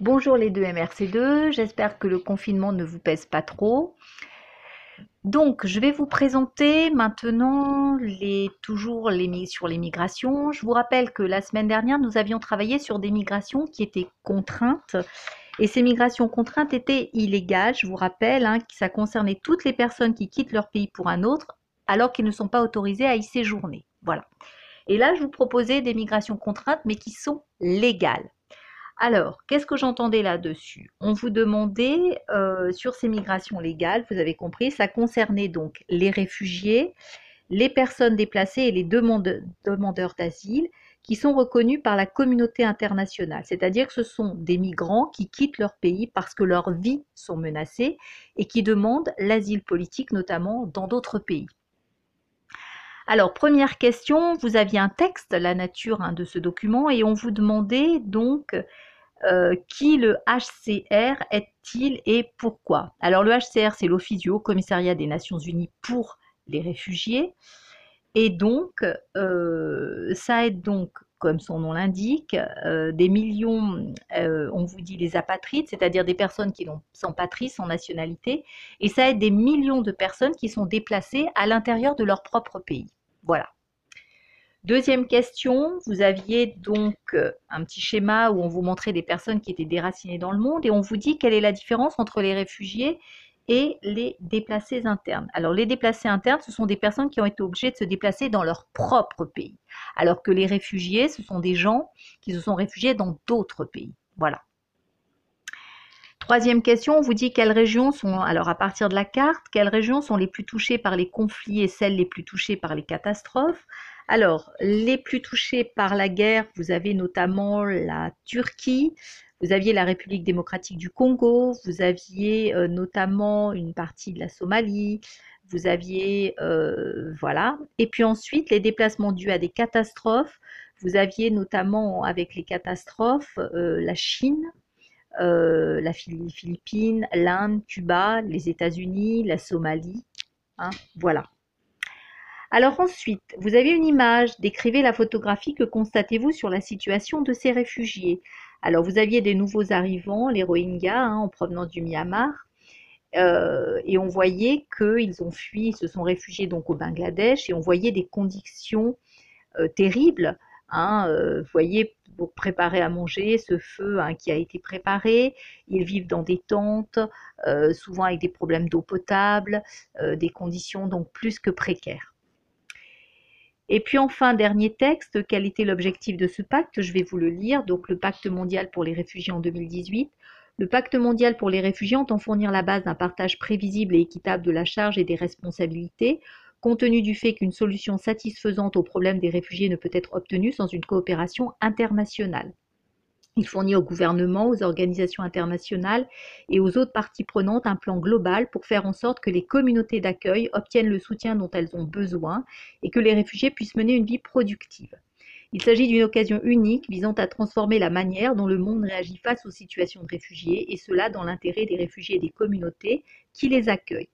Bonjour les deux MRC2, j'espère que le confinement ne vous pèse pas trop. Donc, je vais vous présenter maintenant toujours sur les migrations. Je vous rappelle que la semaine dernière, nous avions travaillé sur des migrations qui étaient contraintes. Et ces migrations contraintes étaient illégales. Je vous rappelle hein, que ça concernait toutes les personnes qui quittent leur pays pour un autre alors qu'ils ne sont pas autorisés à y séjourner. Voilà. Et là, je vous proposais des migrations contraintes, mais qui sont légales. Alors, qu'est-ce que j'entendais là-dessus? On vous demandait euh, sur ces migrations légales, vous avez compris, ça concernait donc les réfugiés, les personnes déplacées et les demandeurs d'asile qui sont reconnus par la communauté internationale. C'est-à-dire que ce sont des migrants qui quittent leur pays parce que leurs vies sont menacées et qui demandent l'asile politique, notamment dans d'autres pays. Alors, première question, vous aviez un texte, la nature hein, de ce document, et on vous demandait donc euh, qui le HCR est-il et pourquoi? Alors le HCR, c'est l'Office du Haut Commissariat des Nations Unies pour les réfugiés. Et donc, euh, ça aide donc, comme son nom l'indique, euh, des millions, on vous dit les apatrides, c'est-à-dire des personnes qui sont patrices sans nationalité, et ça aide des millions de personnes qui sont déplacées à l'intérieur de leur propre pays. Voilà. Deuxième question, vous aviez donc euh, un petit schéma où on vous montrait des personnes qui étaient déracinées dans le monde et on vous dit quelle est la différence entre les réfugiés et les déplacés internes. Alors les déplacés internes, ce sont des personnes qui ont été obligées de se déplacer dans leur propre pays, alors que les réfugiés, ce sont des gens qui se sont réfugiés dans d'autres pays. Voilà. Troisième question, on vous dit quelles régions sont, alors à partir de la carte, quelles régions sont les plus touchées par les conflits et celles les plus touchées par les catastrophes? Alors, les plus touchés par la guerre, vous avez notamment la Turquie, vous aviez la République démocratique du Congo, vous aviez euh, notamment une partie de la Somalie, vous aviez, euh, voilà. Et puis ensuite, les déplacements dus à des catastrophes, vous aviez notamment avec les catastrophes euh, la Chine, la Philippines, l'Inde, Cuba, les États-Unis, la Somalie, hein, voilà. Alors ensuite, vous avez une image, décrivez la photographie, que constatez-vous sur la situation de ces réfugiés Alors vous aviez des nouveaux arrivants, les Rohingyas, hein, en provenance du Myanmar, euh, et on voyait qu'ils ont fui, ils se sont réfugiés donc au Bangladesh, et on voyait des conditions euh, terribles. Hein, euh, vous voyez, pour préparer à manger, ce feu hein, qui a été préparé. Ils vivent dans des tentes, souvent avec des problèmes d'eau potable, des conditions donc plus que précaires. Et puis enfin, dernier texte, quel était l'objectif de ce pacte? Je vais vous le lire. Donc le pacte mondial pour les réfugiés en 2018. Le pacte mondial pour les réfugiés entend fournir la base d'un partage prévisible et équitable de la charge et des responsabilités, compte tenu du fait qu'une solution satisfaisante au problème des réfugiés ne peut être obtenue sans une coopération internationale. Il fournit au gouvernement, aux organisations internationales et aux autres parties prenantes un plan global pour faire en sorte que les communautés d'accueil obtiennent le soutien dont elles ont besoin et que les réfugiés puissent mener une vie productive. Il s'agit d'une occasion unique visant à transformer la manière dont le monde réagit face aux situations de réfugiés et cela dans l'intérêt des réfugiés et des communautés qui les accueillent.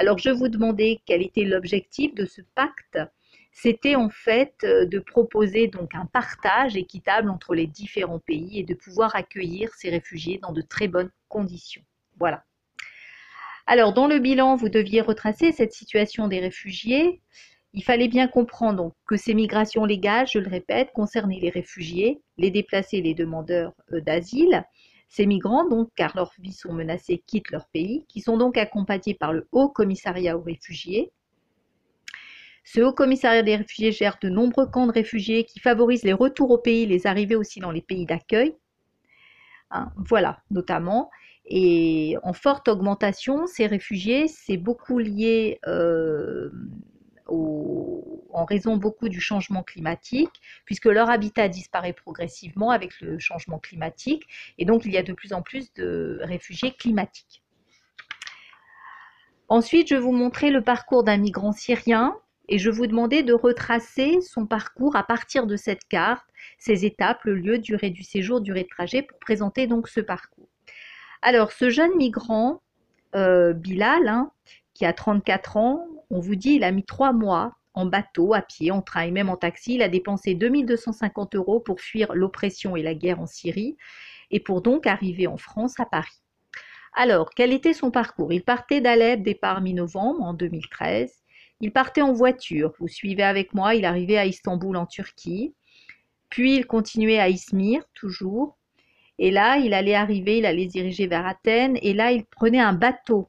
Alors je vous demandais quel était l'objectif de ce pacte c'était en fait euh, de proposer donc un partage équitable entre les différents pays et de pouvoir accueillir ces réfugiés dans de très bonnes conditions. Voilà. Alors, dans le bilan, vous deviez retracer cette situation des réfugiés. Il fallait bien comprendre que ces migrations légales, je le répète, concernaient les réfugiés, les déplacés les demandeurs euh, d'asile. Ces migrants, donc, car leurs vies sont menacées, quittent leur pays, qui sont donc accompagnés par le Haut Commissariat aux réfugiés, ce Haut Commissariat des réfugiés gère de nombreux camps de réfugiés qui favorisent les retours au pays, les arrivées aussi dans les pays d'accueil. Hein, voilà, notamment. Et en forte augmentation, ces réfugiés, c'est beaucoup lié euh, en raison beaucoup du changement climatique, puisque leur habitat disparaît progressivement avec le changement climatique, et donc il y a de plus en plus de réfugiés climatiques. Ensuite, je vais vous montrer le parcours d'un migrant syrien et je vous demandais de retracer son parcours à partir de cette carte, ses étapes, le lieu, durée du séjour, durée de trajet, pour présenter donc ce parcours. Alors, ce jeune migrant, euh, Bilal, hein, qui a 34 ans, on vous dit, il a mis trois mois en bateau, à pied, en train et même en taxi. Il a dépensé 2250 euros pour fuir l'oppression et la guerre en Syrie. et pour donc arriver en France à Paris. Alors, quel était son parcours? Il partait d'Alep, départ mi-novembre en 2013. Il partait en voiture, vous suivez avec moi, il arrivait à Istanbul en Turquie, puis il continuait à Izmir, toujours, et là, il allait arriver, il allait se diriger vers Athènes, et là, il prenait un bateau.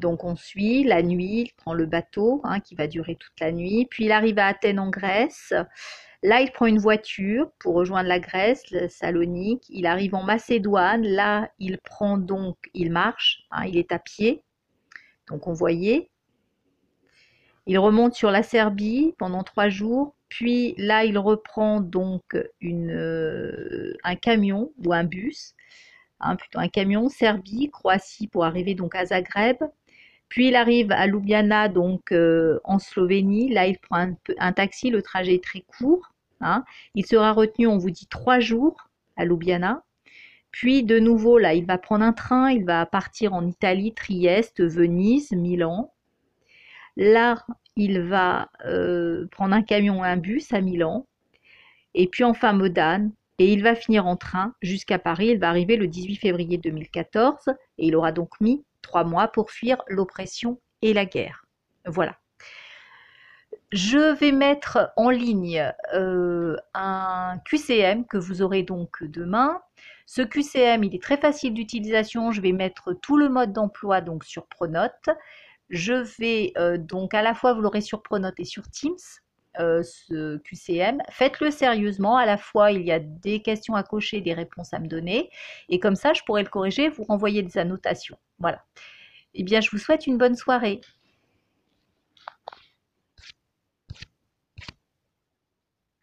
Donc on suit la nuit, il prend le bateau hein, qui va durer toute la nuit, puis il arrive à Athènes en Grèce. Là, il prend une voiture pour rejoindre la Grèce, le Salonique. Il arrive en Macédoine. Là, il prend donc, il marche, hein, il est à pied. Donc on voyait. Il remonte sur la Serbie pendant trois jours. Puis là, il reprend donc euh, un camion ou un bus, hein, plutôt un camion Serbie, Croatie pour arriver donc à Zagreb. Puis il arrive à Ljubljana, donc euh, en Slovénie. Là, il prend un, taxi, le trajet est très court. Hein. Il sera retenu, on vous dit, trois jours à Ljubljana. Puis de nouveau, là, il va prendre un train, il va partir en Italie, Trieste, Venise, Milan. Là, il va euh, prendre un camion, un bus à Milan. Et puis enfin Modane. Et il va finir en train jusqu'à Paris. Il va arriver le 18 février 2014 et il aura donc mis trois mois pour fuir l'oppression et la guerre. Voilà. Je vais mettre en ligne euh, un QCM que vous aurez donc demain. Ce QCM, il est très facile d'utilisation. Je vais mettre tout le mode d'emploi donc sur Pronote. Je vais euh, donc à la fois vous l'aurez sur Pronote et sur Teams. Euh, ce QCM. Faites-le sérieusement. À la fois, il y a des questions à cocher, des réponses à me donner. Et comme ça, je pourrai le corriger, vous renvoyer des annotations. Voilà. Eh bien, je vous souhaite une bonne soirée.